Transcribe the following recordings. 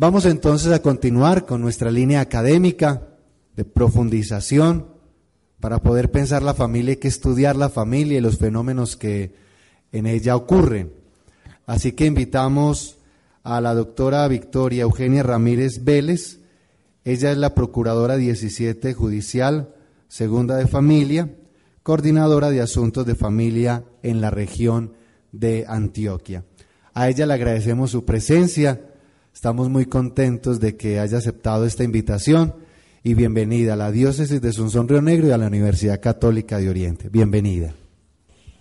Vamos entonces a continuar con nuestra línea académica de profundización para poder pensar la familia, hay que estudiar la familia y los fenómenos que en ella ocurren. Así que invitamos a la doctora Victoria Eugenia Ramírez Vélez. Ella es la Procuradora 17 Judicial, segunda de familia, coordinadora de asuntos de familia en la región de Antioquia. A ella le agradecemos su presencia Estamos muy contentos de que haya aceptado esta invitación y bienvenida a la diócesis de Sunson Río Negro y a la Universidad Católica de Oriente. Bienvenida.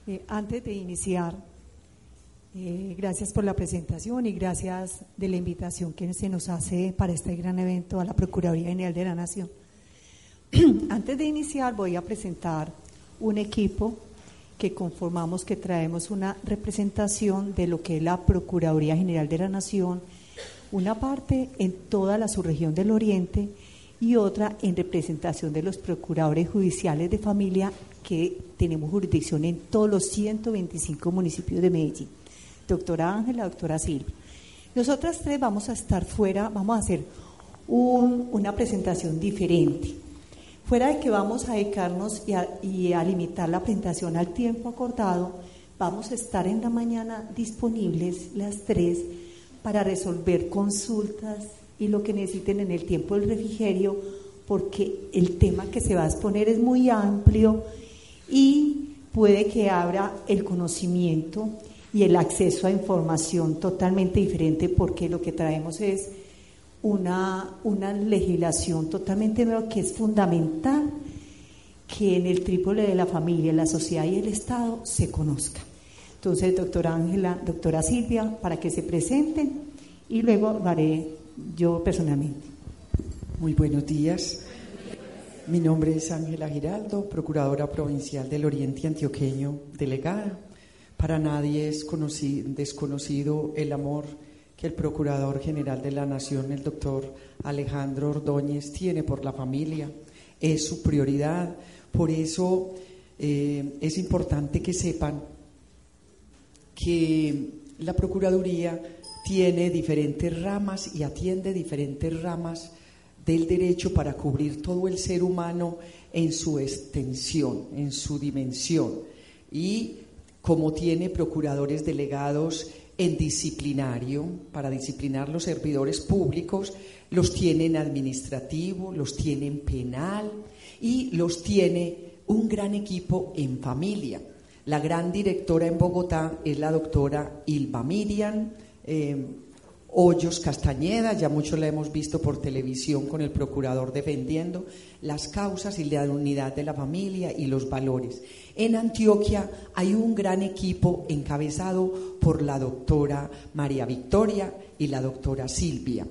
Eh, antes de iniciar, eh, gracias por la presentación y gracias de la invitación que se nos hace para este gran evento a la Procuraduría General de la Nación. antes de iniciar voy a presentar un equipo que conformamos, que traemos una representación de lo que es la Procuraduría General de la Nación una parte en toda la subregión del Oriente y otra en representación de los procuradores judiciales de familia que tenemos jurisdicción en todos los 125 municipios de Medellín. Doctora Ángela, doctora Silvia. Nosotras tres vamos a estar fuera, vamos a hacer una presentación diferente. Fuera de que vamos a dedicarnos y a, y a limitar la presentación al tiempo acordado, vamos a estar en la mañana disponibles las tres para resolver consultas y lo que necesiten en el tiempo del refrigerio, porque el tema que se va a exponer es muy amplio y puede que abra el conocimiento y el acceso a información totalmente diferente, porque lo que traemos es una, una legislación totalmente nueva que es fundamental que en el trípode de la familia, la sociedad y el Estado se conozca. Entonces, doctora Ángela, doctora Silvia, para que se presenten y luego lo haré yo personalmente. Muy buenos días. Mi nombre es Ángela Giraldo, Procuradora Provincial del Oriente Antioqueño, delegada. Para nadie es desconocido el amor que el Procurador General de la Nación, el doctor Alejandro Ordóñez, tiene por la familia. Es su prioridad. Por eso eh, es importante que sepan que la Procuraduría tiene diferentes ramas y atiende diferentes ramas del derecho para cubrir todo el ser humano en su extensión, en su dimensión. Y como tiene procuradores delegados en disciplinario, para disciplinar los servidores públicos, los tiene en administrativo, los tiene en penal y los tiene un gran equipo en familia. La gran directora en Bogotá es la doctora Ilva Miriam eh, Hoyos Castañeda, ya mucho la hemos visto por televisión con el procurador defendiendo las causas y la unidad de la familia y los valores. En Antioquia hay un gran equipo encabezado por la doctora María Victoria y la doctora Silvia.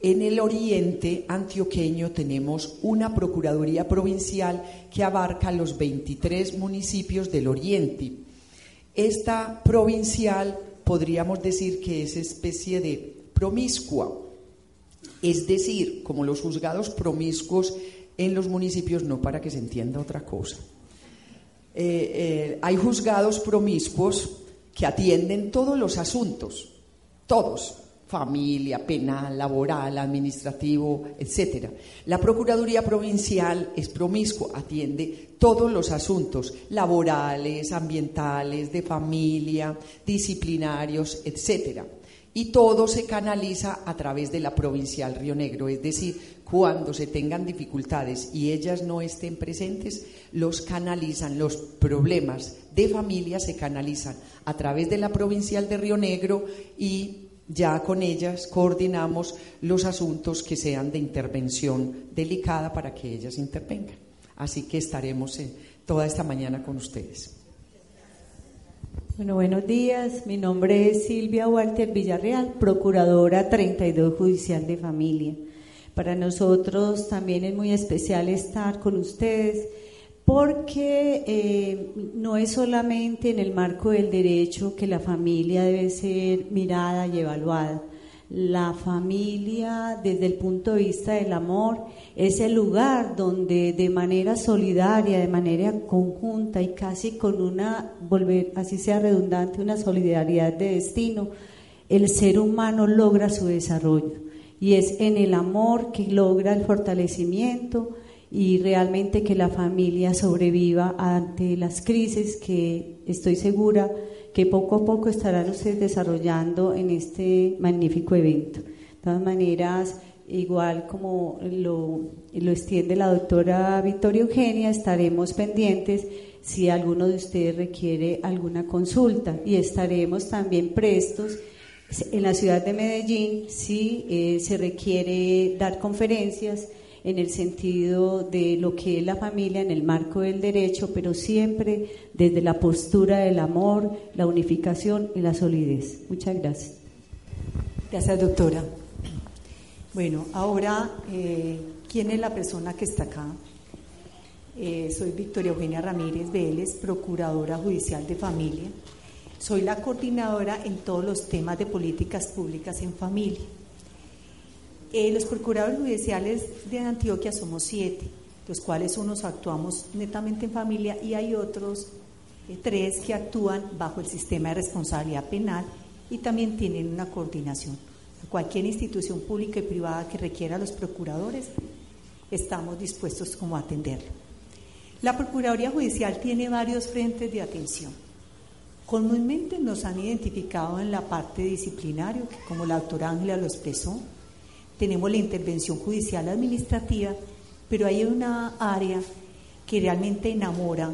En el oriente antioqueño tenemos una Procuraduría Provincial que abarca los 23 municipios del oriente. Esta provincial podríamos decir que es especie de promiscua, es decir, como los juzgados promiscuos en los municipios, no para que se entienda otra cosa. Eh, eh, hay juzgados promiscuos que atienden todos los asuntos, todos, familia, penal, laboral, administrativo, etcétera. La Procuraduría Provincial es promiscuo, atiende todos los asuntos laborales, ambientales, de familia, disciplinarios, etcétera. Y todo se canaliza a través de la Provincial Río Negro, es decir, cuando se tengan dificultades y ellas no estén presentes, los canalizan, los problemas de familia se canalizan a través de la Provincial de Río Negro y ya con ellas coordinamos los asuntos que sean de intervención delicada para que ellas intervengan. Así que estaremos toda esta mañana con ustedes. Bueno, buenos días. Mi nombre es Silvia Walter Villarreal, Procuradora 32 Judicial de Familia. Para nosotros también es muy especial estar con ustedes porque eh, no es solamente en el marco del derecho que la familia debe ser mirada y evaluada. La familia, desde el punto de vista del amor, es el lugar donde de manera solidaria, de manera conjunta y casi con una, volver, así sea redundante, una solidaridad de destino, el ser humano logra su desarrollo. Y es en el amor que logra el fortalecimiento, y realmente que la familia sobreviva ante las crisis que estoy segura que poco a poco estarán ustedes desarrollando en este magnífico evento. De todas maneras, igual como lo, lo extiende la doctora Victoria Eugenia, estaremos pendientes si alguno de ustedes requiere alguna consulta y estaremos también prestos en la ciudad de Medellín si eh, se requiere dar conferencias en el sentido de lo que es la familia en el marco del derecho, pero siempre desde la postura del amor, la unificación y la solidez. Muchas gracias. Gracias, doctora. Bueno, ahora, eh, ¿quién es la persona que está acá? Eh, soy Victoria Eugenia Ramírez Vélez, Procuradora Judicial de Familia. Soy la coordinadora en todos los temas de políticas públicas en familia. Eh, los procuradores judiciales de Antioquia somos siete, los cuales unos actuamos netamente en familia y hay otros eh, tres que actúan bajo el sistema de responsabilidad penal y también tienen una coordinación. Cualquier institución pública y privada que requiera a los procuradores, estamos dispuestos como a atenderlo. La Procuraduría Judicial tiene varios frentes de atención. Comúnmente nos han identificado en la parte disciplinaria, como la doctora Ángela lo expresó, tenemos la intervención judicial administrativa, pero hay una área que realmente enamora,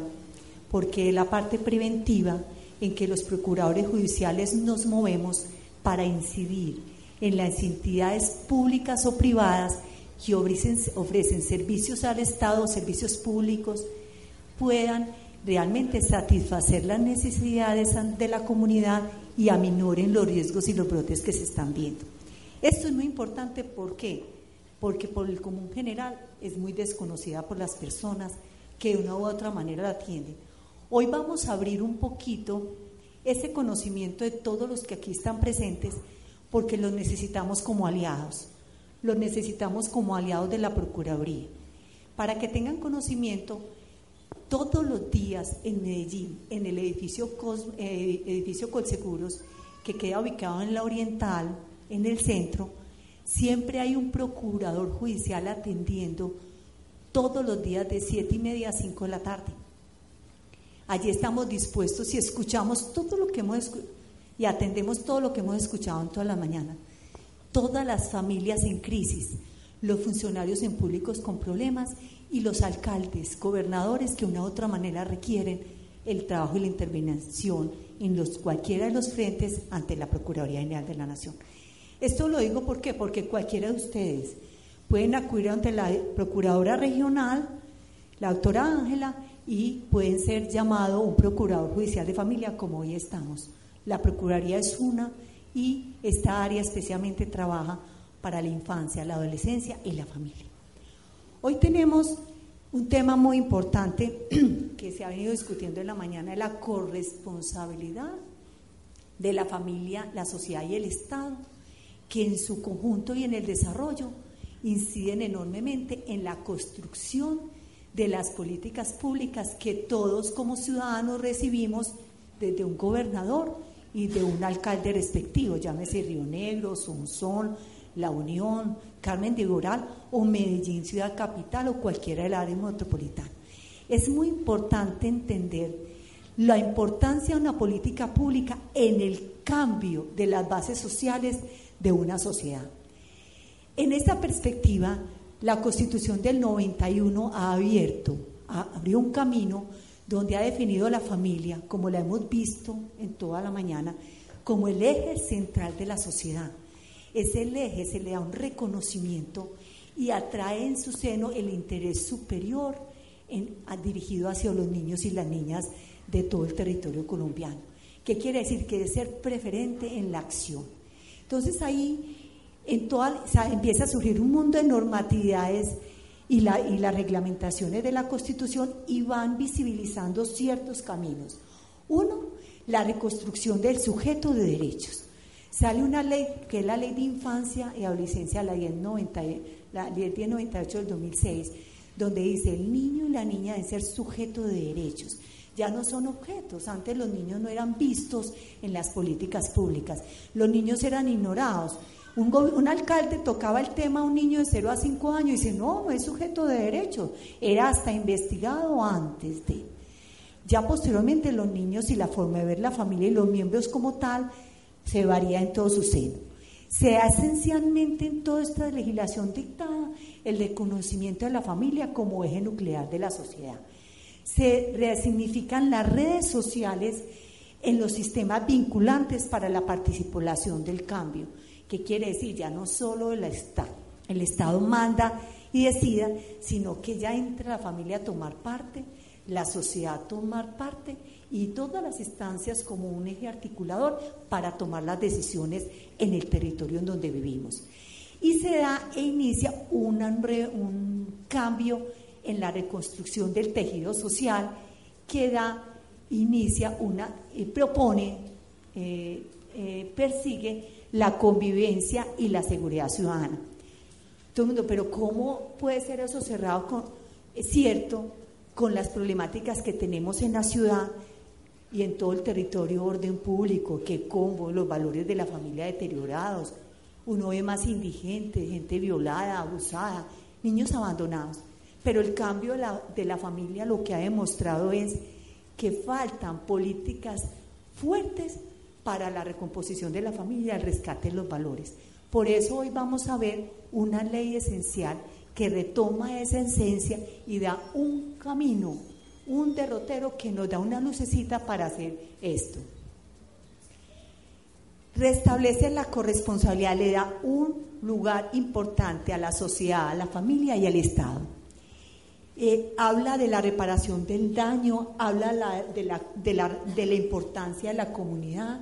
porque es la parte preventiva en que los procuradores judiciales nos movemos para incidir en las entidades públicas o privadas que ofrecen, ofrecen servicios al Estado, servicios públicos, puedan realmente satisfacer las necesidades de la comunidad y aminoren los riesgos y los brotes que se están viendo. Esto es muy importante, ¿por qué? Porque por el común general es muy desconocida por las personas que de una u otra manera la atienden. Hoy vamos a abrir un poquito ese conocimiento de todos los que aquí están presentes porque los necesitamos como aliados, los necesitamos como aliados de la Procuraduría, para que tengan conocimiento todos los días en Medellín, en el edificio, eh, edificio Colseguros, que queda ubicado en la Oriental, en el centro, siempre hay un procurador judicial atendiendo todos los días de siete y media a 5 de la tarde. Allí estamos dispuestos y escuchamos todo lo que hemos y atendemos todo lo que hemos escuchado en toda la mañana. Todas las familias en crisis, los funcionarios en públicos con problemas y los alcaldes, gobernadores que de una u otra manera requieren el trabajo y la intervención en los, cualquiera de los frentes ante la Procuraduría General de la Nación. Esto lo digo porque cualquiera de ustedes pueden acudir ante la procuradora regional, la doctora Ángela, y pueden ser llamado un procurador judicial de familia como hoy estamos. La Procuraduría es una y esta área especialmente trabaja para la infancia, la adolescencia y la familia. Hoy tenemos un tema muy importante que se ha venido discutiendo en la mañana, la corresponsabilidad de la familia, la sociedad y el Estado que en su conjunto y en el desarrollo inciden enormemente en la construcción de las políticas públicas que todos como ciudadanos recibimos desde un gobernador y de un alcalde respectivo, llámese Río Negro, Sonsón, La Unión, Carmen de Goral o Medellín, ciudad capital o cualquiera del área metropolitana. Es muy importante entender la importancia de una política pública en el cambio de las bases sociales de una sociedad. En esta perspectiva, la Constitución del 91 ha abierto, abrió un camino donde ha definido la familia, como la hemos visto en toda la mañana, como el eje central de la sociedad. Ese eje se le da un reconocimiento y atrae en su seno el interés superior dirigido hacia los niños y las niñas de todo el territorio colombiano. ¿Qué quiere decir? Que debe ser preferente en la acción. Entonces ahí en toda, empieza a surgir un mundo de normatividades y, la, y las reglamentaciones de la Constitución y van visibilizando ciertos caminos. Uno, la reconstrucción del sujeto de derechos. Sale una ley que es la Ley de Infancia y Adolescencia, la 1090, la 1098 del 2006, donde dice el niño y la niña deben ser sujeto de derechos. Ya no son objetos. Antes los niños no eran vistos en las políticas públicas. Los niños eran ignorados. Un, alcalde tocaba el tema a un niño de 0 a 5 años y dice, no, no es sujeto de derechos. Era hasta investigado antes de. Ya posteriormente los niños y la forma de ver la familia y los miembros como tal se varía en todo su seno. Se da esencialmente en toda esta legislación dictada el reconocimiento de la familia como eje nuclear de la sociedad. Se resignifican las redes sociales en los sistemas vinculantes para la participación del cambio. ¿Qué quiere decir? Ya no solo el Estado, el Estado manda y decida, sino que ya entra la familia a tomar parte, la sociedad a tomar parte y todas las instancias como un eje articulador para tomar las decisiones en el territorio en donde vivimos. Y se da e inicia un cambio en la reconstrucción del tejido social que da, inicia una, eh, propone, eh, eh, persigue la convivencia y la seguridad ciudadana. Todo el mundo, pero ¿cómo puede ser eso cerrado con, es cierto, con las problemáticas que tenemos en la ciudad y en todo el territorio orden público, que combo, los valores de la familia deteriorados, uno ve más indigente, gente violada, abusada, niños abandonados. Pero el cambio de la, de la familia lo que ha demostrado es que faltan políticas fuertes para la recomposición de la familia, el rescate de los valores. Por eso hoy vamos a ver una ley esencial que retoma esa esencia y da un camino, un derrotero que nos da una lucecita para hacer esto. Restablece la corresponsabilidad, le da un lugar importante a la sociedad, a la familia y al Estado. Eh, habla de la reparación del daño, habla de, la, importancia de la comunidad,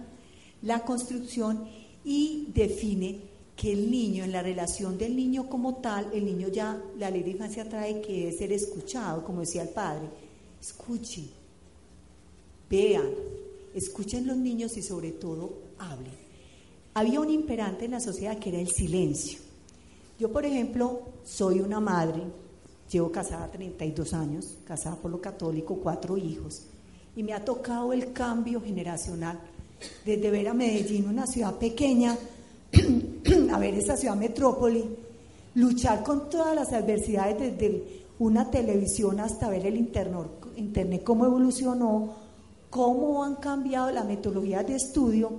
la construcción y define que el niño, en la relación del niño como tal, el niño ya, la ley de infancia trae que debe ser escuchado, como decía el padre, escuchen, vean, escuchen los niños y sobre todo hablen. Había un imperante en la sociedad que era el silencio. Yo, por ejemplo, soy una madre, llevo casada 32 años, casada por lo católico, cuatro hijos, y me ha tocado el cambio generacional. Desde ver a Medellín, una ciudad pequeña, a ver esa ciudad metrópoli, luchar con todas las adversidades desde una televisión hasta ver el internet, cómo evolucionó, cómo han cambiado la metodología de estudio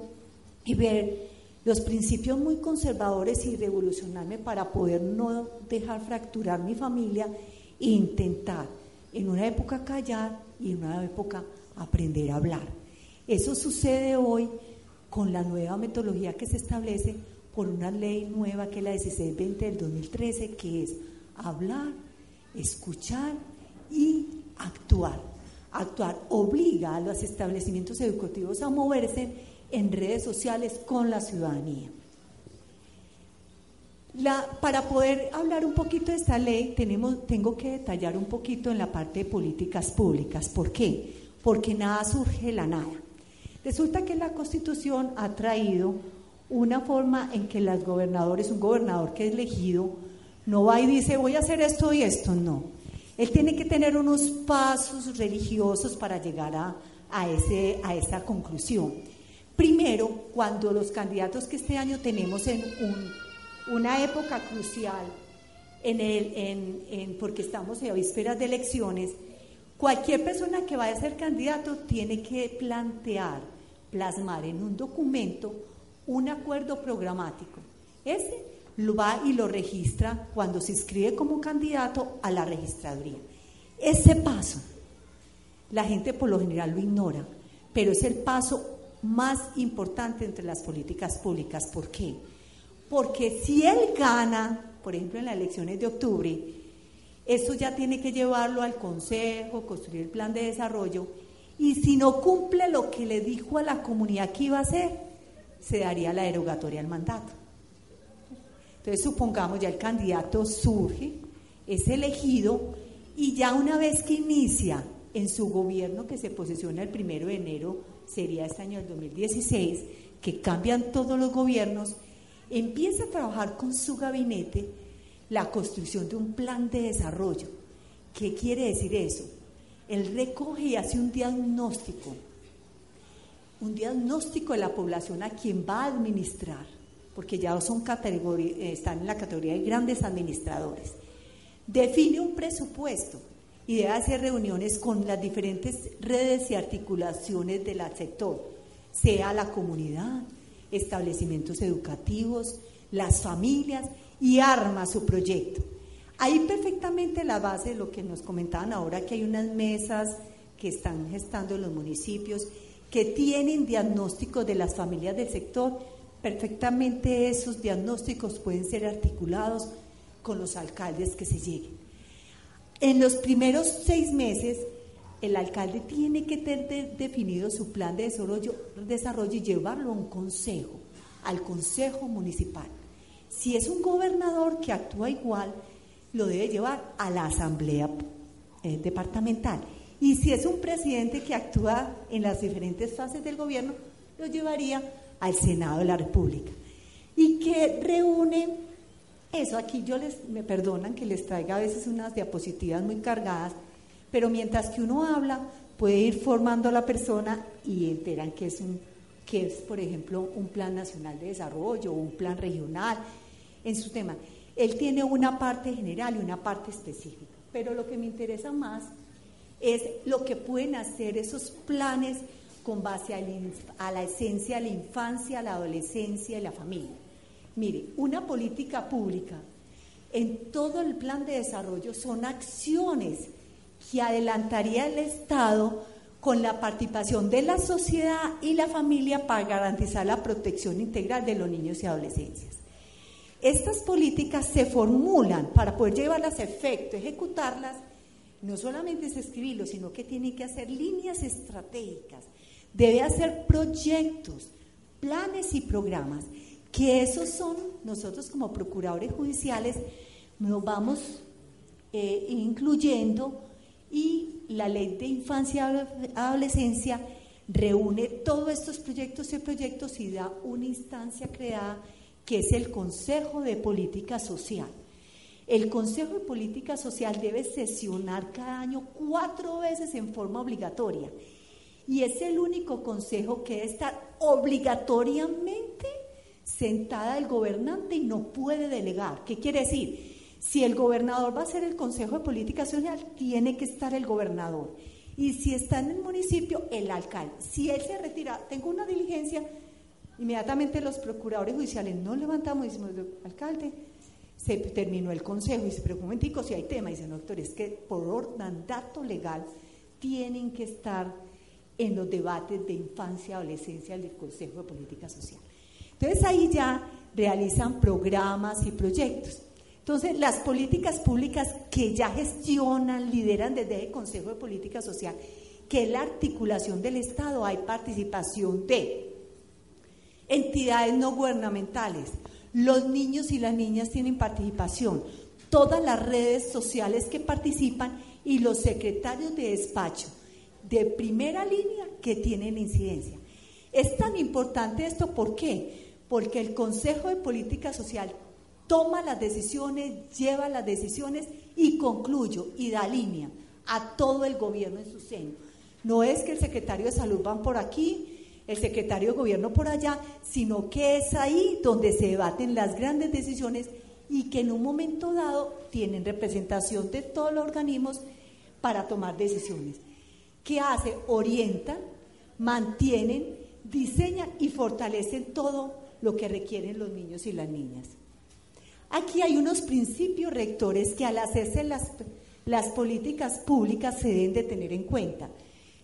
y ver los principios muy conservadores y revolucionarme para poder no dejar fracturar mi familia e intentar en una época callar y en una época aprender a hablar. Eso sucede hoy con la nueva metodología que se establece por una ley nueva que es la 1620 del 2013, que es hablar, escuchar y actuar. Actuar obliga a los establecimientos educativos a moverse en redes sociales con la ciudadanía. para poder hablar un poquito de esta ley, tenemos, tengo que detallar un poquito en la parte de políticas públicas. ¿Por qué? Porque nada surge de la nada. Resulta que la Constitución ha traído una forma en que los gobernadores, un gobernador que es elegido, no va y dice voy a hacer esto y esto, no. Él tiene que tener unos pasos religiosos para llegar a, ese, a esa conclusión. Primero, cuando los candidatos que este año tenemos en una época crucial, en el, en, porque estamos en vísperas de elecciones, cualquier persona que vaya a ser candidato tiene que plantear plasmar en un documento un acuerdo programático. Ese lo va y lo registra cuando se inscribe como candidato a la registraduría. Ese paso, la gente por lo general lo ignora, pero es el paso más importante entre las políticas públicas. ¿Por qué? Porque si él gana, por ejemplo en las elecciones de octubre, eso ya tiene que llevarlo al Consejo, construir el plan de desarrollo y si no cumple lo que le dijo a la comunidad que iba a hacer, se daría la derogatoria al mandato. Entonces, supongamos ya el candidato surge, es elegido y ya una vez que inicia en su gobierno que se posesiona el primero de enero, sería este año del 2016, que cambian todos los gobiernos, empieza a trabajar con su gabinete la construcción de un plan de desarrollo. ¿Qué quiere decir eso? Él recoge y hace un diagnóstico, un diagnóstico de la población a quien va a administrar, porque ya son están en la categoría de grandes administradores. Define un presupuesto y debe hacer reuniones con las diferentes redes y articulaciones del sector, sea la comunidad, establecimientos educativos, las familias, y arma su proyecto. Ahí perfectamente la base de lo que nos comentaban ahora, que hay unas mesas que están gestando los municipios, que tienen diagnósticos de las familias del sector, perfectamente esos diagnósticos pueden ser articulados con los alcaldes que se lleguen. En los primeros seis meses, el alcalde tiene que tener definido su plan de desarrollo, y llevarlo a un consejo, al consejo municipal. Si es un gobernador que actúa igual, lo debe llevar a la asamblea eh, departamental. Y si es un presidente que actúa en las diferentes fases del gobierno, lo llevaría al Senado de la República. Y que reúne eso. Aquí yo les, me perdonan que les traiga a veces unas diapositivas muy cargadas, pero mientras que uno habla, puede ir formando a la persona y enteran que es un que es, por ejemplo, un plan nacional de desarrollo, un plan regional, en su tema. Él tiene una parte general y una parte específica, pero lo que me interesa más es lo que pueden hacer esos planes con base a, la esencia de la infancia, la adolescencia y la familia. Mire, una política pública en todo el plan de desarrollo son acciones que adelantaría el Estado con la participación de la sociedad y la familia para garantizar la protección integral de los niños y adolescentes. Estas políticas se formulan para poder llevarlas a efecto, ejecutarlas, no solamente es escribirlo, sino que tiene que hacer líneas estratégicas, debe hacer proyectos, planes y programas, que esos son, nosotros como procuradores judiciales, nos vamos eh, incluyendo y la ley de infancia y adolescencia reúne todos estos proyectos y proyectos y da una instancia creada que es el Consejo de Política Social. El Consejo de Política Social debe sesionar cada año cuatro veces en forma obligatoria y es el único consejo que debe estar obligatoriamente sentada el gobernante y no puede delegar. ¿Qué quiere decir? Si el gobernador va a ser el Consejo de Política Social, tiene que estar el gobernador. Y si está en el municipio, el alcalde. Si él se retira, tengo una diligencia, Inmediatamente los procuradores judiciales nos levantamos y decimos, alcalde, se terminó el consejo y se pero un momentico, si hay tema, y dice, no, doctor, es que por mandato legal tienen que estar en los debates de infancia, adolescencia del Consejo de Política Social. Entonces ahí ya realizan programas y proyectos. Entonces, las políticas públicas que ya gestionan, lideran desde el Consejo de Política Social, que es la articulación del Estado, hay participación de entidades no gubernamentales. Los niños y las niñas tienen participación, todas las redes sociales que participan y los secretarios de despacho de primera línea que tienen incidencia. Es tan importante esto, ¿por qué? Porque el Consejo de Política Social toma las decisiones, lleva las decisiones y concluyo y da línea a todo el gobierno en su seno. No es que el secretario de salud van por aquí, el secretario de gobierno por allá, sino que es ahí donde se debaten las grandes decisiones y que en un momento dado tienen representación de todos los organismos para tomar decisiones. ¿Qué hace? Orientan, mantienen, diseñan y fortalecen todo lo que requieren los niños y las niñas. Aquí hay unos principios rectores que al hacerse las, las políticas públicas se deben de tener en cuenta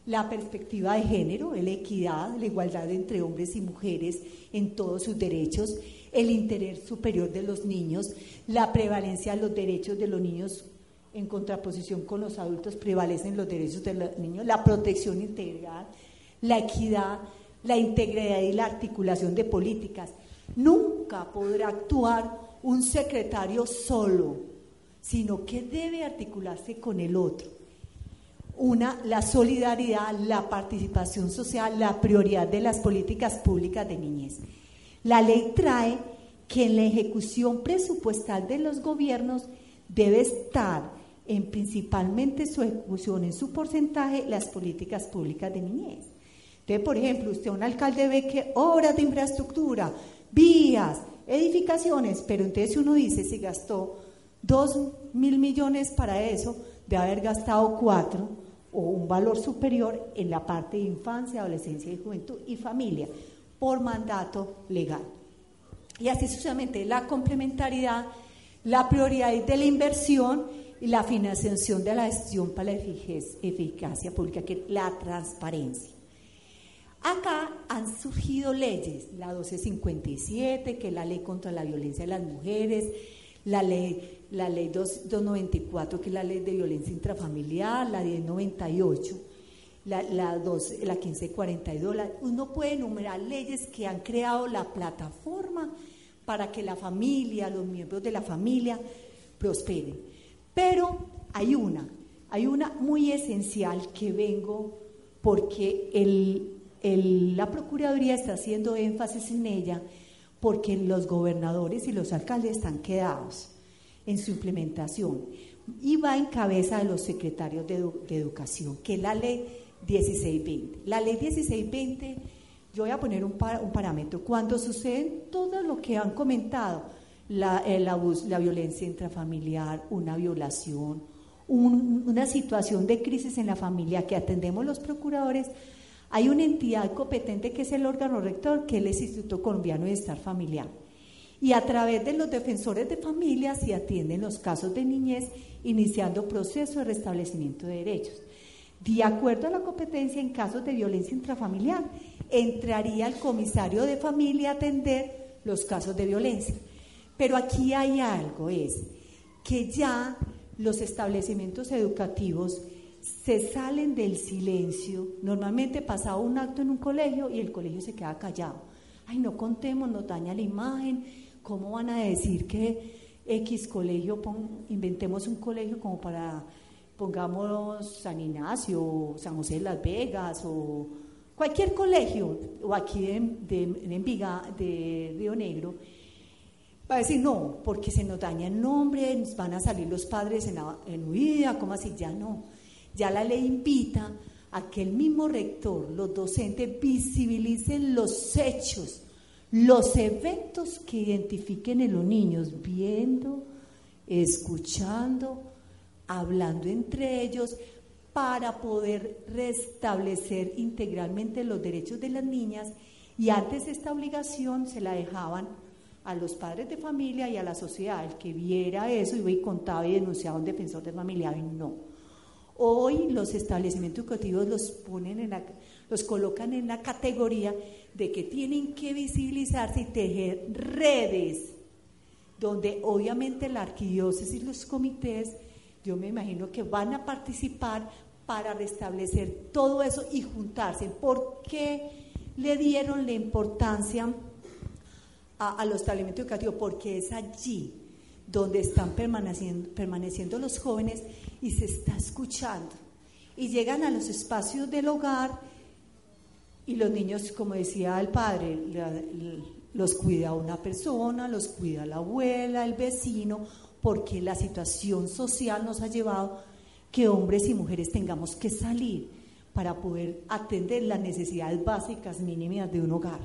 la perspectiva de género, la equidad, la igualdad entre hombres y mujeres en todos sus derechos, el interés superior de los niños, la prevalencia de los derechos de los niños en contraposición con los adultos, prevalecen los derechos de los niños, la protección integral, la equidad, la integridad y la articulación de políticas. Nunca podrá actuar un secretario solo, sino que debe articularse con el otro. Una, la solidaridad, la participación social, la prioridad de las políticas públicas de niñez. La ley trae que en la ejecución presupuestal de los gobiernos debe estar en principalmente su ejecución, en su porcentaje, las políticas públicas de niñez. Entonces, por ejemplo, usted, un alcalde, ve que obras de infraestructura, vías, edificaciones, pero entonces uno dice, si gastó dos mil millones para eso, de haber gastado cuatro o un valor superior en la parte de infancia, adolescencia y juventud y familia, por mandato legal. Y así sucesivamente, la complementariedad, la prioridad de la inversión y la financiación de la gestión para la eficacia pública, que es la transparencia. Acá han surgido leyes, la 1257, que es la ley contra la violencia de las mujeres, la ley, la ley 294, que es la ley de violencia intrafamiliar, la 1098, la, la, la 1542. uno puede enumerar leyes que han creado la plataforma para que la familia, los miembros de la familia prosperen. Pero hay una, hay una muy esencial que vengo porque la Procuraduría está haciendo énfasis en ella porque los gobernadores y los alcaldes están quedados en su implementación y va en cabeza de los secretarios de, educación, que es la ley 1620. La ley 1620, yo voy a poner un, un parámetro, cuando sucede todo lo que han comentado, la, el abuso, la violencia intrafamiliar, una violación, una situación de crisis en la familia que atendemos los procuradores, hay una entidad competente que es el órgano rector, que es el Instituto Colombiano de Estar Familiar. Y a través de los defensores de familia se atienden los casos de niñez, iniciando proceso de restablecimiento de derechos. De acuerdo a la competencia en casos de violencia intrafamiliar, entraría el comisario de familia a atender los casos de violencia. Pero aquí hay algo, es que ya los establecimientos educativos se salen del silencio. Normalmente pasa un acto en un colegio y el colegio se queda callado. Ay, no contemos, nos daña la imagen. ¿Cómo van a decir que X colegio, inventemos un colegio como para, pongamos San Ignacio, San José de las Vegas o cualquier colegio, o aquí en, de, de Río Negro? Va a decir, no, porque se nos daña el nombre, van a salir los padres en, en huida, ¿cómo así? Ya no. Ya la ley invita a que el mismo rector, los docentes, visibilicen los hechos, los eventos que identifiquen en los niños, viendo, escuchando, hablando entre ellos, para poder restablecer integralmente los derechos de las niñas. Y antes esta obligación se la dejaban a los padres de familia y a la sociedad. El que viera eso iba y contaba y denunciaba a un defensor de familia y no. Hoy los establecimientos educativos los ponen en los colocan en la categoría de que tienen que visibilizarse y tejer redes donde obviamente la arquidiócesis y los comités, yo me imagino que van a participar para restablecer todo eso y juntarse. ¿Por qué le dieron la importancia a, los establecimientos educativos? Porque es allí donde están permaneciendo, permaneciendo los jóvenes y se está escuchando. Y llegan a los espacios del hogar y los niños, como decía el padre, los cuida una persona, los cuida la abuela, el vecino, porque la situación social nos ha llevado que hombres y mujeres tengamos que salir para poder atender las necesidades básicas mínimas de un hogar.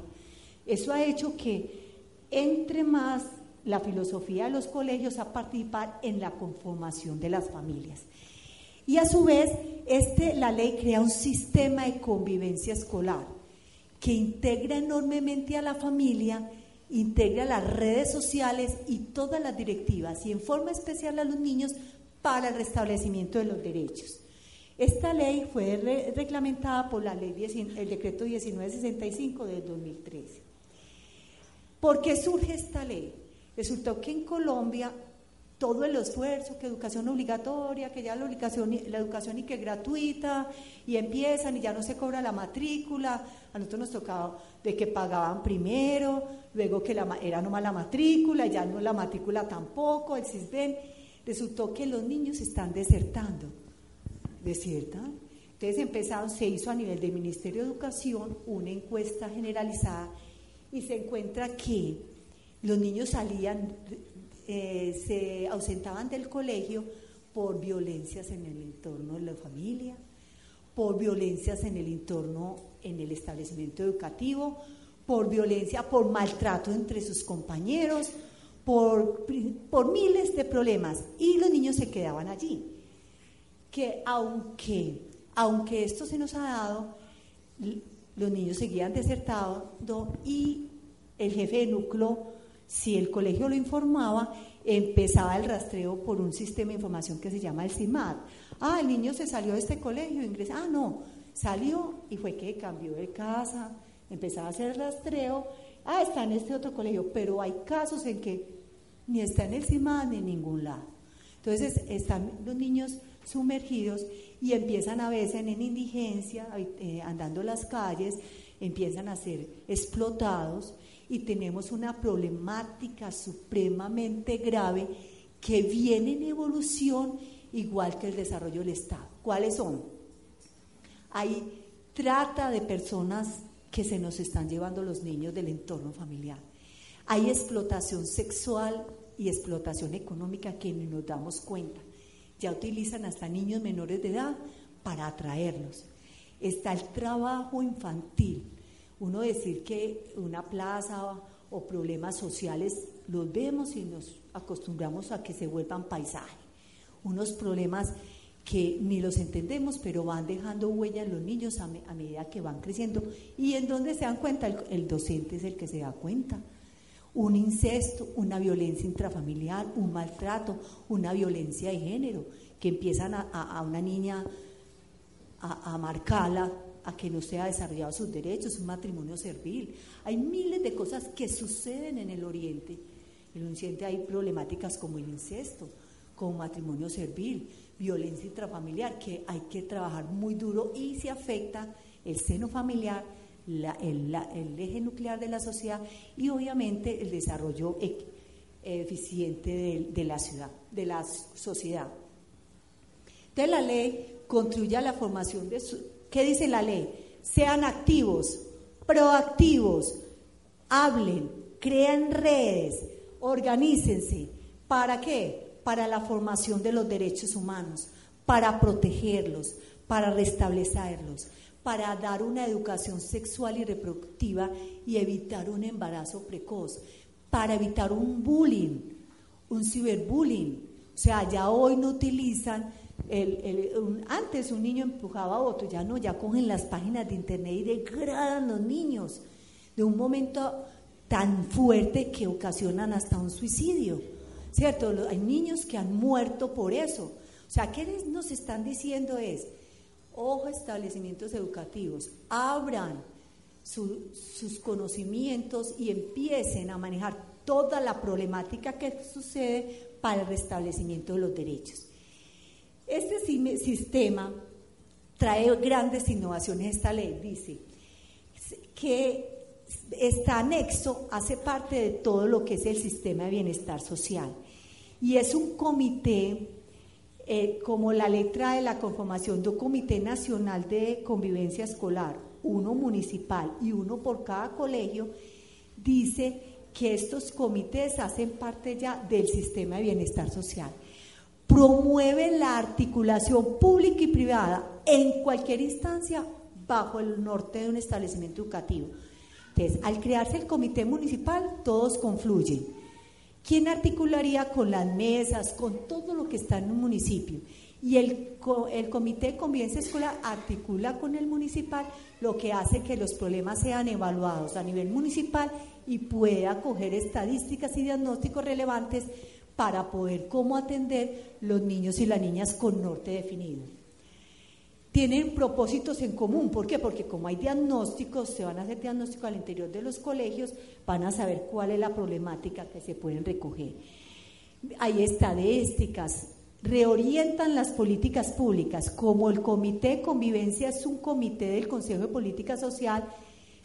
Eso ha hecho que entre más la filosofía de los colegios a participar en la conformación de las familias. Y a su vez, este, la ley crea un sistema de convivencia escolar que integra enormemente a la familia, integra las redes sociales y todas las directivas, y en forma especial a los niños para el restablecimiento de los derechos. Esta ley fue reglamentada por la ley, el decreto 1965 de 2013. ¿Por qué surge esta ley? Resultó que en Colombia todo el esfuerzo, que educación obligatoria, que ya la educación, la educación y que gratuita, y empiezan y ya no se cobra la matrícula. A nosotros nos tocaba de que pagaban primero, luego que la, era nomás la matrícula, ya no la matrícula tampoco, el CISBEN. Resultó que los niños están desertando. ¿Desertan? Entonces empezaron, se hizo a nivel del Ministerio de Educación una encuesta generalizada y se encuentra que los niños salían, eh, se ausentaban del colegio por violencias en el entorno de la familia, por violencias en el entorno, en el establecimiento educativo, por violencia, por maltrato entre sus compañeros, por, por miles de problemas. Y los niños se quedaban allí. Que aunque, aunque esto se nos ha dado, los niños seguían desertando y el jefe de núcleo, si el colegio lo informaba, empezaba el rastreo por un sistema de información que se llama el CIMAD. Ah, el niño se salió de este colegio, ingresa. Ah, no, salió y fue que cambió de casa, empezaba a hacer rastreo. Ah, está en este otro colegio, pero hay casos en que ni está en el CIMAD ni en ningún lado. Entonces están los niños sumergidos y empiezan a veces en indigencia, eh, andando las calles, empiezan a ser explotados y tenemos una problemática supremamente grave que viene en evolución igual que el desarrollo del Estado. ¿Cuáles son? Hay trata de personas que se nos están llevando los niños del entorno familiar. Hay explotación sexual y explotación económica que ni nos damos cuenta. Ya utilizan hasta niños menores de edad para atraerlos. Está el trabajo infantil uno decir que una plaza o problemas sociales los vemos y nos acostumbramos a que se vuelvan paisaje. Unos problemas que ni los entendemos, pero van dejando huella en los niños a, medida que van creciendo. Y en donde se dan cuenta, el, docente es el que se da cuenta. Un incesto, una violencia intrafamiliar, un maltrato, una violencia de género, que empiezan a, una niña a, a marcarla a que no sea desarrollado sus derechos, un matrimonio servil. Hay miles de cosas que suceden en el Oriente. En el Occidente hay problemáticas como el incesto, como matrimonio servil, violencia intrafamiliar, que hay que trabajar muy duro y se afecta el seno familiar, el, eje nuclear de la sociedad y obviamente el desarrollo eficiente de, la ciudad, de la sociedad. Entonces la ley contribuye a la formación de, su, ¿Qué dice la ley? Sean activos, proactivos, hablen, crean redes, organícense. ¿Para qué? Para la formación de los derechos humanos, para protegerlos, para restablecerlos, para dar una educación sexual y reproductiva y evitar un embarazo precoz, para evitar un bullying, un ciberbullying. O sea, ya hoy no utilizan antes un niño empujaba a otro, ya no, ya cogen las páginas de internet y degradan los niños de un momento tan fuerte que ocasionan hasta un suicidio, ¿cierto? Hay niños que han muerto por eso. O sea, ¿qué nos están diciendo es, ojo establecimientos educativos, abran sus conocimientos y empiecen a manejar toda la problemática que sucede para el restablecimiento de los derechos. Este sistema trae grandes innovaciones. Esta ley dice que está anexo, hace parte de todo lo que es el sistema de bienestar social. Y es un comité, eh, como la letra de la conformación de un Comité Nacional de Convivencia Escolar, uno municipal y uno por cada colegio, dice que estos comités hacen parte ya del sistema de bienestar social promueve la articulación pública y privada en cualquier instancia bajo el norte de un establecimiento educativo. Entonces, al crearse el comité municipal, todos confluyen. ¿Quién articularía con las mesas, con todo lo que está en un municipio? Y el, comité de convivencia escolar articula con el municipal, lo que hace que los problemas sean evaluados a nivel municipal y pueda coger estadísticas y diagnósticos relevantes para poder cómo atender los niños y las niñas con norte definido. Tienen propósitos en común, ¿por qué? Porque como hay diagnósticos, se van a hacer diagnósticos al interior de los colegios, van a saber cuál es la problemática que se pueden recoger. hay estadísticas, reorientan las políticas públicas, como el Comité de Convivencia es un comité del Consejo de Política Social,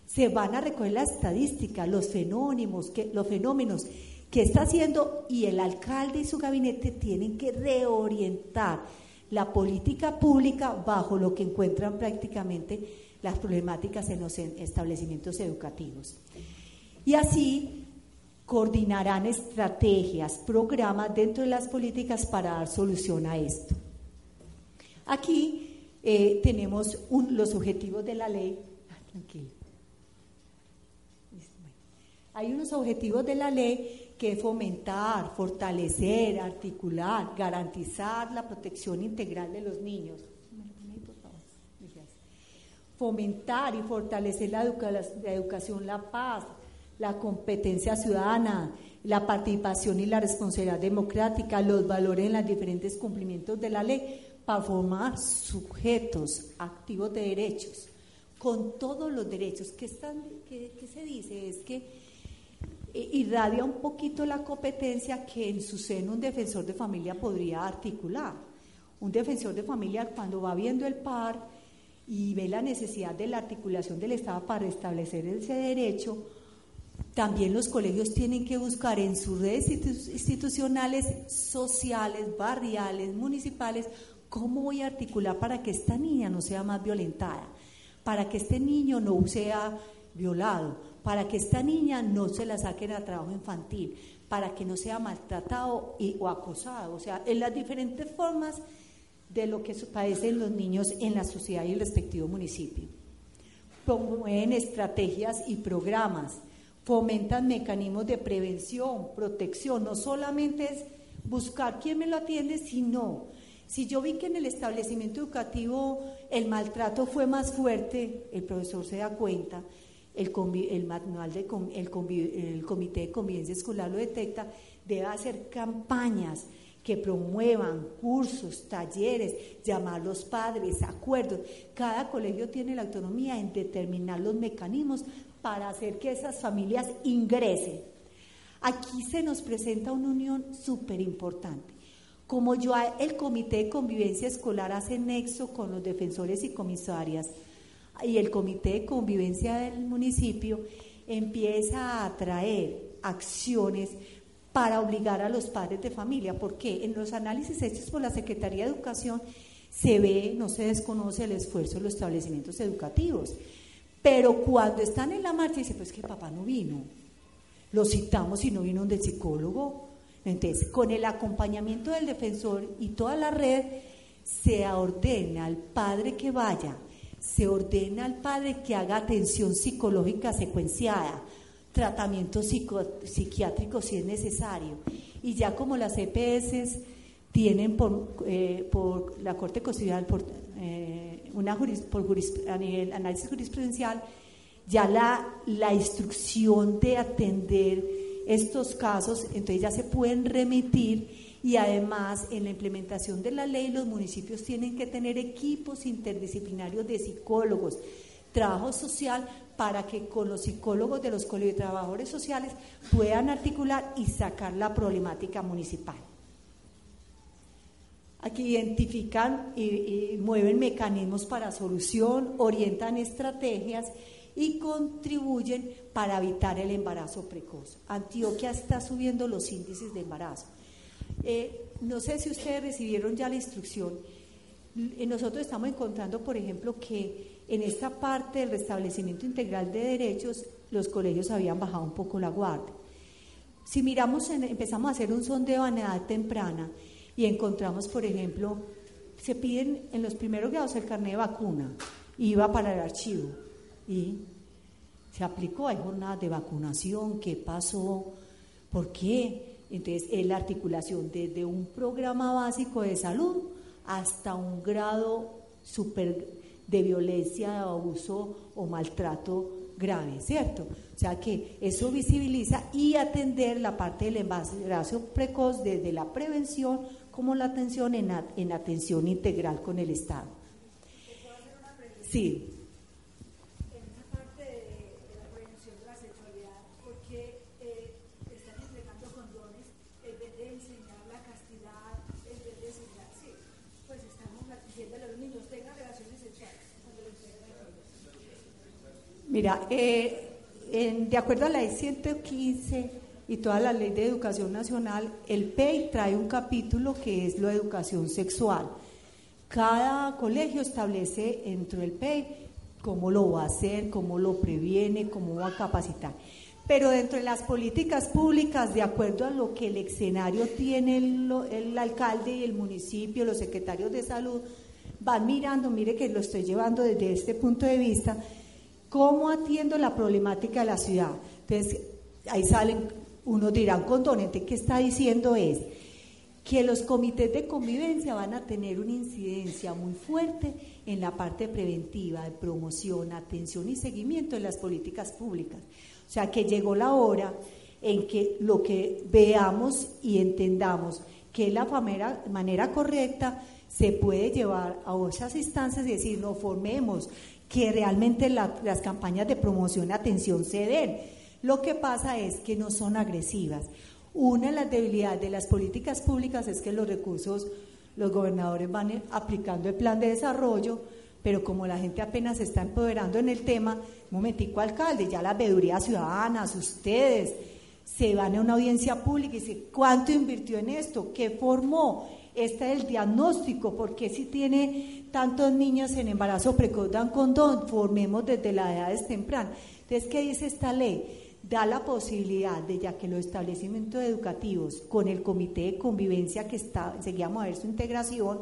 se van a recoger la estadística, los fenómenos, que, los fenómenos que está haciendo y el alcalde y su gabinete tienen que reorientar la política pública bajo lo que encuentran prácticamente las problemáticas en los establecimientos educativos. Y así coordinarán estrategias, programas dentro de las políticas para dar solución a esto. Aquí eh, tenemos los objetivos de la ley. Ah, tranquilo. Hay unos objetivos de la ley que fomentar, fortalecer, articular, garantizar la protección integral de los niños. Fomentar y fortalecer la, educación, la paz, la competencia ciudadana, la participación y la responsabilidad democrática, los valores en los diferentes cumplimientos de la ley para formar sujetos activos de derechos, con todos los derechos. ¿Qué, están, qué, se dice? Es que irradia un poquito la competencia que en su seno un defensor de familia podría articular. Un defensor de familia cuando va viendo el par y ve la necesidad de la articulación del Estado para establecer ese derecho, también los colegios tienen que buscar en sus redes institucionales, sociales, barriales, municipales, cómo voy a articular para que esta niña no sea más violentada, para que este niño no sea violado, para que esta niña no se la saquen a trabajo infantil, para que no sea maltratado o acosado, o sea, en las diferentes formas de lo que padecen los niños en la sociedad y el respectivo municipio. Promueven estrategias y programas fomentan mecanismos de prevención, protección, no solamente es buscar quién me lo atiende, sino si yo vi que en el establecimiento educativo el maltrato fue más fuerte, el profesor se da cuenta, el, manual de el, el comité de convivencia escolar lo detecta, debe hacer campañas que promuevan cursos, talleres, llamar a los padres, acuerdos. Cada colegio tiene la autonomía en determinar los mecanismos para hacer que esas familias ingresen. Aquí se nos presenta una unión súper importante. Como yo, el Comité de Convivencia Escolar hace nexo con los defensores y comisarias y el Comité de Convivencia del municipio empieza a atraer acciones para obligar a los padres de familia, porque en los análisis hechos por la Secretaría de Educación se ve, no se desconoce el esfuerzo de los establecimientos educativos. Pero cuando están en la marcha, dice, pues que papá no vino. Lo citamos y no vino del psicólogo. Entonces, con el acompañamiento del defensor y toda la red, se ordena al padre que vaya, se ordena al padre que haga atención psicológica secuenciada, tratamiento psiquiátrico si es necesario. Y ya como las EPS tienen por, eh, por la Corte Constitucional, por, eh, una por a nivel análisis jurisprudencial, ya la, la instrucción de atender estos casos, entonces ya se pueden remitir y además en la implementación de la ley los municipios tienen que tener equipos interdisciplinarios de psicólogos, trabajo social para que con los psicólogos de los colegios de trabajadores sociales puedan articular y sacar la problemática municipal. Aquí identifican y, mueven mecanismos para solución, orientan estrategias y contribuyen para evitar el embarazo precoz. Antioquia está subiendo los índices de embarazo. Eh, no sé si ustedes recibieron ya la instrucción. Nosotros estamos encontrando, por ejemplo, que en esta parte del restablecimiento integral de derechos, los colegios habían bajado un poco la guardia. Si miramos, empezamos a hacer un sondeo a edad temprana y encontramos, por ejemplo, se piden en los primeros grados el carnet de vacuna, iba para el archivo y se aplicó, hay jornadas de vacunación, ¿qué pasó? ¿Por qué? Entonces, es la articulación desde un programa básico de salud hasta un grado super de violencia, de abuso o maltrato grave, ¿cierto? O sea que eso visibiliza y atender la parte del embarazo precoz desde la prevención como la atención en, en atención integral con el Estado. Sí. En esa parte de, de, la prevención de la sexualidad, ¿por qué eh, están entregando condones en vez de enseñar Mira, eh, de acuerdo a la ley 115 y toda la ley de educación nacional, el PEI trae un capítulo que es la educación sexual. Cada colegio establece dentro del PEI cómo lo va a hacer, cómo lo previene, cómo va a capacitar. Pero dentro de las políticas públicas, de acuerdo a lo que el escenario tiene el, el alcalde y el municipio, los secretarios de salud, van mirando, mire que lo estoy llevando desde este punto de vista, cómo atiendo la problemática de la ciudad. Entonces, ahí salen, unos dirán, condonete, ¿qué está diciendo es? que los comités de convivencia van a tener una incidencia muy fuerte en la parte preventiva, de promoción, atención y seguimiento de las políticas públicas. O sea que llegó la hora en que lo que veamos y entendamos que la manera, manera correcta se puede llevar a esas instancias y decir, no formemos, que realmente la- las campañas de promoción y atención se den. Lo que pasa es que no son agresivas. Una de las debilidades de las políticas públicas es que los recursos, los gobernadores van aplicando el plan de desarrollo, pero como la gente apenas se está empoderando en el tema, un momentico alcalde, ya las veedurías ciudadanas, ustedes, se van a una audiencia pública y dicen, ¿cuánto invirtió en esto? ¿Qué formó? Este es el diagnóstico, porque si tiene tantos niños en embarazo precoz dan condón, formemos desde las edades tempranas. Entonces, ¿qué dice esta ley? Da la posibilidad de ya que los establecimientos educativos con el comité de convivencia que está, seguíamos a ver su integración,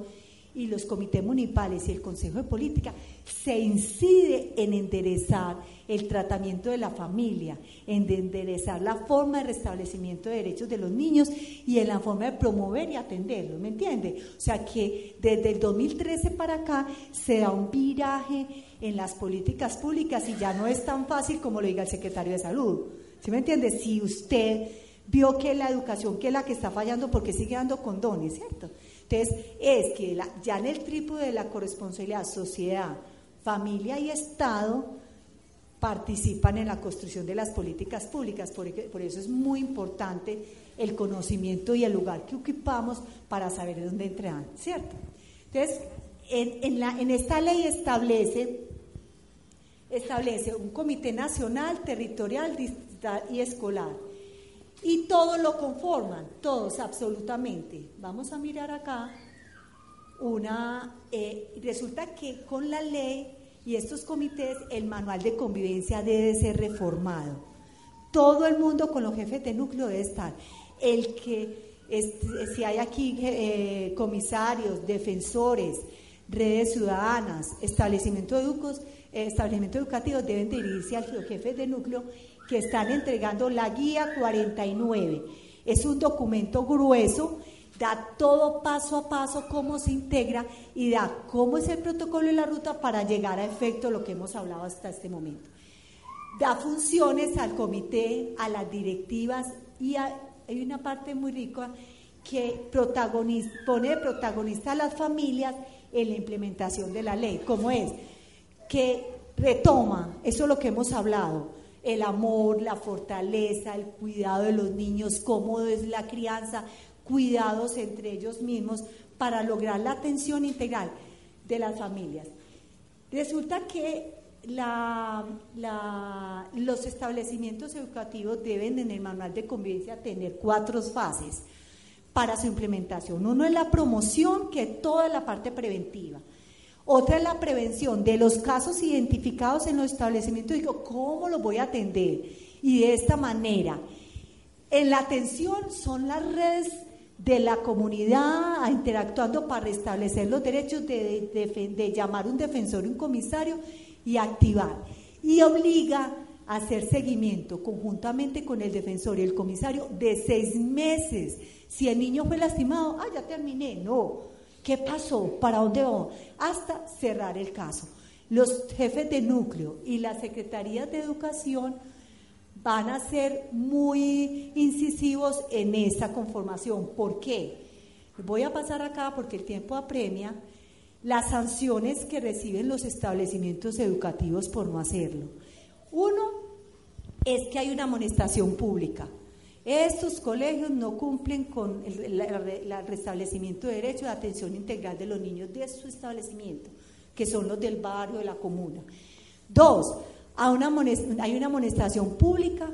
y los comités municipales y el Consejo de Política, se incide en enderezar el tratamiento de la familia, en de enderezar la forma de restablecimiento de derechos de los niños y en la forma de promover y atenderlos, ¿me entiende? O sea que desde el 2013 para acá se da un viraje en las políticas públicas y ya no es tan fácil como lo diga el secretario de Salud. ¿Sí me entiende? Si usted vio que la educación que es la que está fallando porque sigue dando condones, ¿cierto? Entonces, es que ya en el trípode de la corresponsabilidad, sociedad, familia y Estado participan en la construcción de las políticas públicas. Por, eso es muy importante el conocimiento y el lugar que ocupamos para saber de dónde entran, ¿cierto? Entonces, en, esta ley establece, establece un comité nacional, territorial, y escolar. Y todos lo conforman, todos absolutamente. Vamos a mirar acá una, eh, resulta que con la ley y estos comités el manual de convivencia debe ser reformado. Todo el mundo con los jefes de núcleo debe estar. El que, si hay aquí eh, comisarios, defensores, redes ciudadanas, establecimientos educos, eh, establecimientos educativos deben dirigirse a los jefes de núcleo que están entregando la guía 49. Es un documento grueso, da todo paso a paso cómo se integra y da cómo es el protocolo y la ruta para llegar a efecto lo que hemos hablado hasta este momento. Da funciones al comité, a las directivas y hay una parte muy rica que protagoniz- pone de protagonista a las familias en la implementación de la ley, como es que retoma, eso es lo que hemos hablado, el amor, la fortaleza, el cuidado de los niños, cómo es la crianza, cuidados entre ellos mismos para lograr la atención integral de las familias. Resulta que los establecimientos educativos deben en el manual de convivencia tener cuatro fases para su implementación. Uno es la promoción, que es toda la parte preventiva. Otra es la prevención de los casos identificados en los establecimientos. Digo, ¿cómo los voy a atender? Y de esta manera. En la atención son las redes de la comunidad interactuando para restablecer los derechos de, de- de- llamar un defensor un comisario y activar. Y obliga a hacer seguimiento conjuntamente con el defensor y el comisario de seis meses. Si el niño fue lastimado, ah, ya terminé. No. ¿Qué pasó? ¿Para dónde vamos? Hasta cerrar el caso. Los jefes de núcleo y las secretarías de educación van a ser muy incisivos en esta conformación. ¿Por qué? Voy a pasar acá porque el tiempo apremia las sanciones que reciben los establecimientos educativos por no hacerlo. Uno es que hay una amonestación pública. Estos colegios no cumplen con el, restablecimiento de derechos de atención integral de los niños de su establecimiento, que son los del barrio, de la comuna. Dos, Hay una, amonestación pública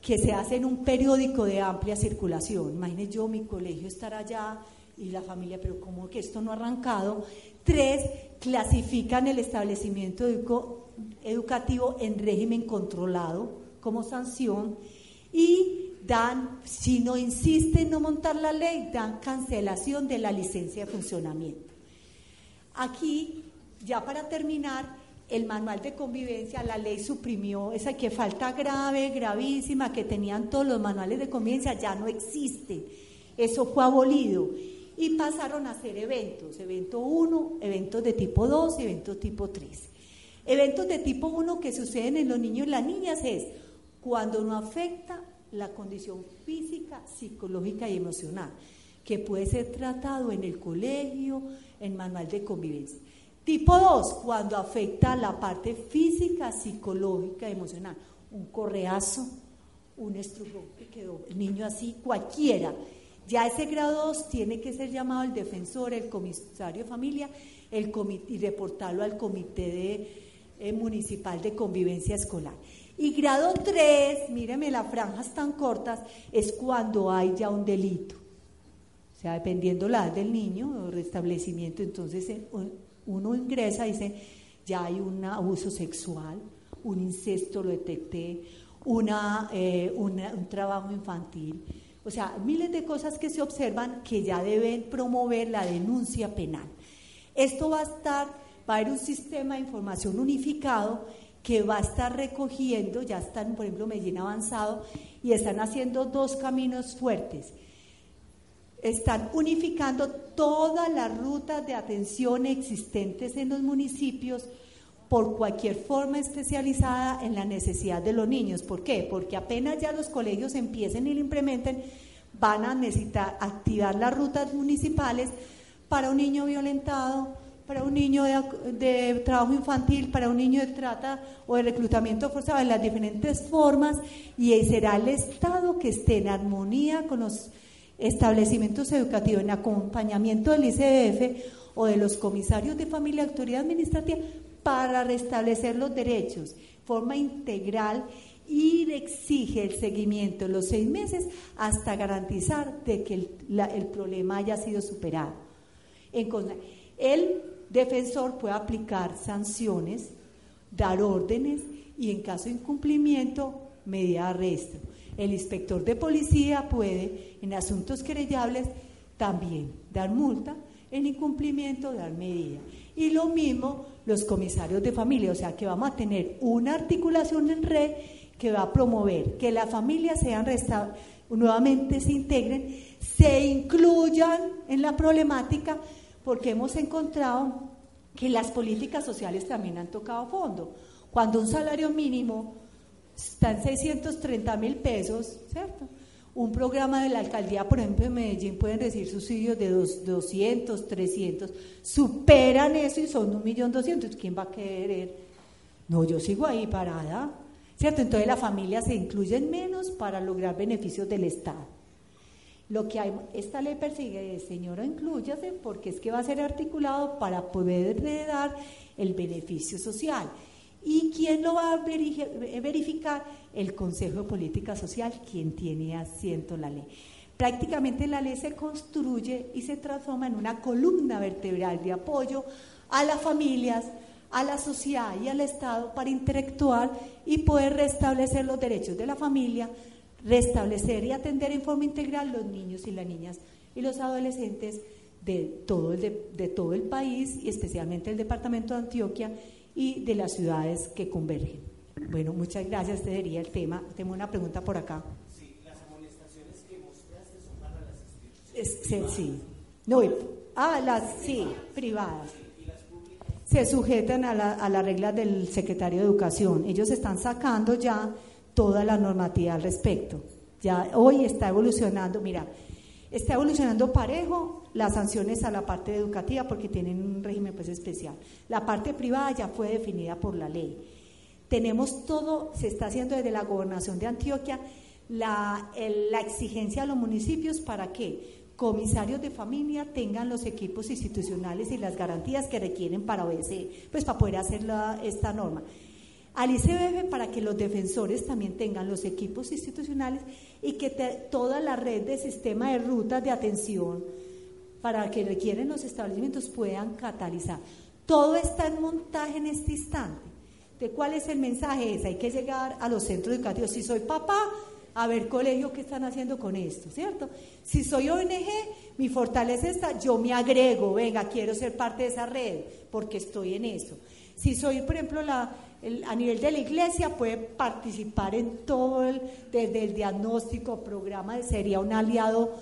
que se hace en un periódico de amplia circulación. Imagine yo, mi colegio estar allá y la familia, pero ¿cómo que esto no ha arrancado? Tres, clasifican el establecimiento educativo en régimen controlado como sanción y dan, si no insiste en no montar la ley, dan cancelación de la licencia de funcionamiento. Aquí, ya para terminar, el manual de convivencia, la ley suprimió esa que falta grave, gravísima, que tenían todos los manuales de convivencia, ya no existe. Eso fue abolido. Y pasaron a hacer eventos, evento 1, eventos de tipo 2 y eventos tipo 3. Eventos de tipo 1 que suceden en los niños y las niñas es cuando no afecta la condición física, psicológica y emocional, que puede ser tratado en el colegio, en manual de convivencia. Tipo 2, cuando afecta la parte física, psicológica, emocional. Un correazo, un estrujón que quedó el niño así, cualquiera. Ya ese grado 2 tiene que ser llamado el defensor, el comisario de familia, el comi- y reportarlo al comité de, eh, municipal de convivencia escolar. Y grado 3, míreme las franjas tan cortas, es cuando hay ya un delito. O sea, dependiendo la edad del niño o restablecimiento, entonces eh, uno ingresa y dice, ya hay un abuso sexual, un incesto, lo detecté, eh, una- un trabajo infantil. O sea, miles de cosas que se observan que ya deben promover la denuncia penal. Esto va a estar, va a haber un sistema de información unificado que va a estar recogiendo, ya están, por ejemplo, Medellín avanzado, y están haciendo dos caminos fuertes están unificando todas las rutas de atención existentes en los municipios por cualquier forma especializada en la necesidad de los niños. ¿Por qué? Porque apenas ya los colegios empiecen y lo implementen, van a necesitar activar las rutas municipales para un niño violentado, para un niño de, trabajo infantil, para un niño de trata o de reclutamiento forzado, en las diferentes formas, y será el Estado que esté en armonía con los establecimientos educativos en acompañamiento del ICDF o de los comisarios de familia y autoridad administrativa para restablecer los derechos, forma integral y exige el seguimiento de los seis meses hasta garantizar de que el, problema haya sido superado. En, el defensor puede aplicar sanciones, dar órdenes y en caso de incumplimiento, medida de arresto. El inspector de policía puede, en asuntos querellables, también dar multa, en incumplimiento, dar medida. Y lo mismo los comisarios de familia, o sea que vamos a tener una articulación en red que va a promover que las familias sean nuevamente se integren, se incluyan en la problemática, porque hemos encontrado que las políticas sociales también han tocado fondo. Cuando un salario mínimo está en 630 mil pesos, ¿cierto? Un programa de la alcaldía, por ejemplo, en Medellín pueden recibir subsidios de dos, 200, 300, superan eso y son un millón doscientos. ¿Quién va a querer? No, yo sigo ahí parada, ¿cierto? Entonces las familias se incluyen menos para lograr beneficios del Estado. Lo que hay, esta ley persigue, señora, incluyase porque es que va a ser articulado para poder dar el beneficio social. ¿Y quién lo va a verificar? El Consejo de Política Social, quien tiene asiento en la ley. Prácticamente la ley se construye y se transforma en una columna vertebral de apoyo a las familias, a la sociedad y al Estado para interactuar y poder restablecer los derechos de la familia, restablecer y atender en forma integral los niños y las niñas y los adolescentes de todo el, de, de todo el país y especialmente el departamento de Antioquia y de las ciudades que convergen. Bueno, muchas gracias, este sería el tema. Tengo una pregunta por acá. Sí, las amonestaciones que mostraste son para las Es, instituciones. sí. No, ah, las, sí, privadas. Se sujetan a, la, a las reglas del secretario de Educación. Ellos están sacando ya toda la normativa al respecto. Ya hoy está evolucionando, mira, está evolucionando parejo las sanciones a la parte educativa porque tienen un régimen pues especial. La parte privada ya fue definida por la ley. Tenemos todo, se está haciendo desde la gobernación de Antioquia, la, exigencia a los municipios para que comisarios de familia tengan los equipos institucionales y las garantías que requieren para obedecer, pues para poder hacer esta norma. Al ICBF para que los defensores también tengan los equipos institucionales y que toda la red de sistema de rutas de atención para que requieren los establecimientos puedan catalizar. Todo está en montaje en este instante. ¿De cuál es el mensaje? Es, hay que llegar a los centros educativos. Si soy papá, a ver colegio qué están haciendo con esto, ¿cierto? Si soy ONG, mi fortaleza está, yo me agrego, venga, quiero ser parte de esa red porque estoy en eso. Si soy, por ejemplo, la, a nivel de la iglesia, puede participar en todo, el, desde el diagnóstico, programa, sería un aliado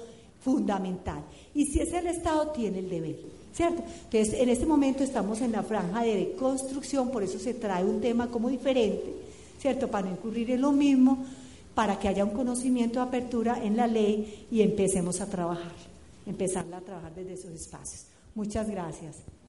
fundamental. Y si es el Estado, tiene el deber, ¿cierto? Entonces, en este momento estamos en la franja de construcción, por eso se trae un tema como diferente, ¿cierto? Para no incurrir en lo mismo, para que haya un conocimiento de apertura en la ley y empecemos a trabajar, empezar a trabajar desde esos espacios. Muchas gracias.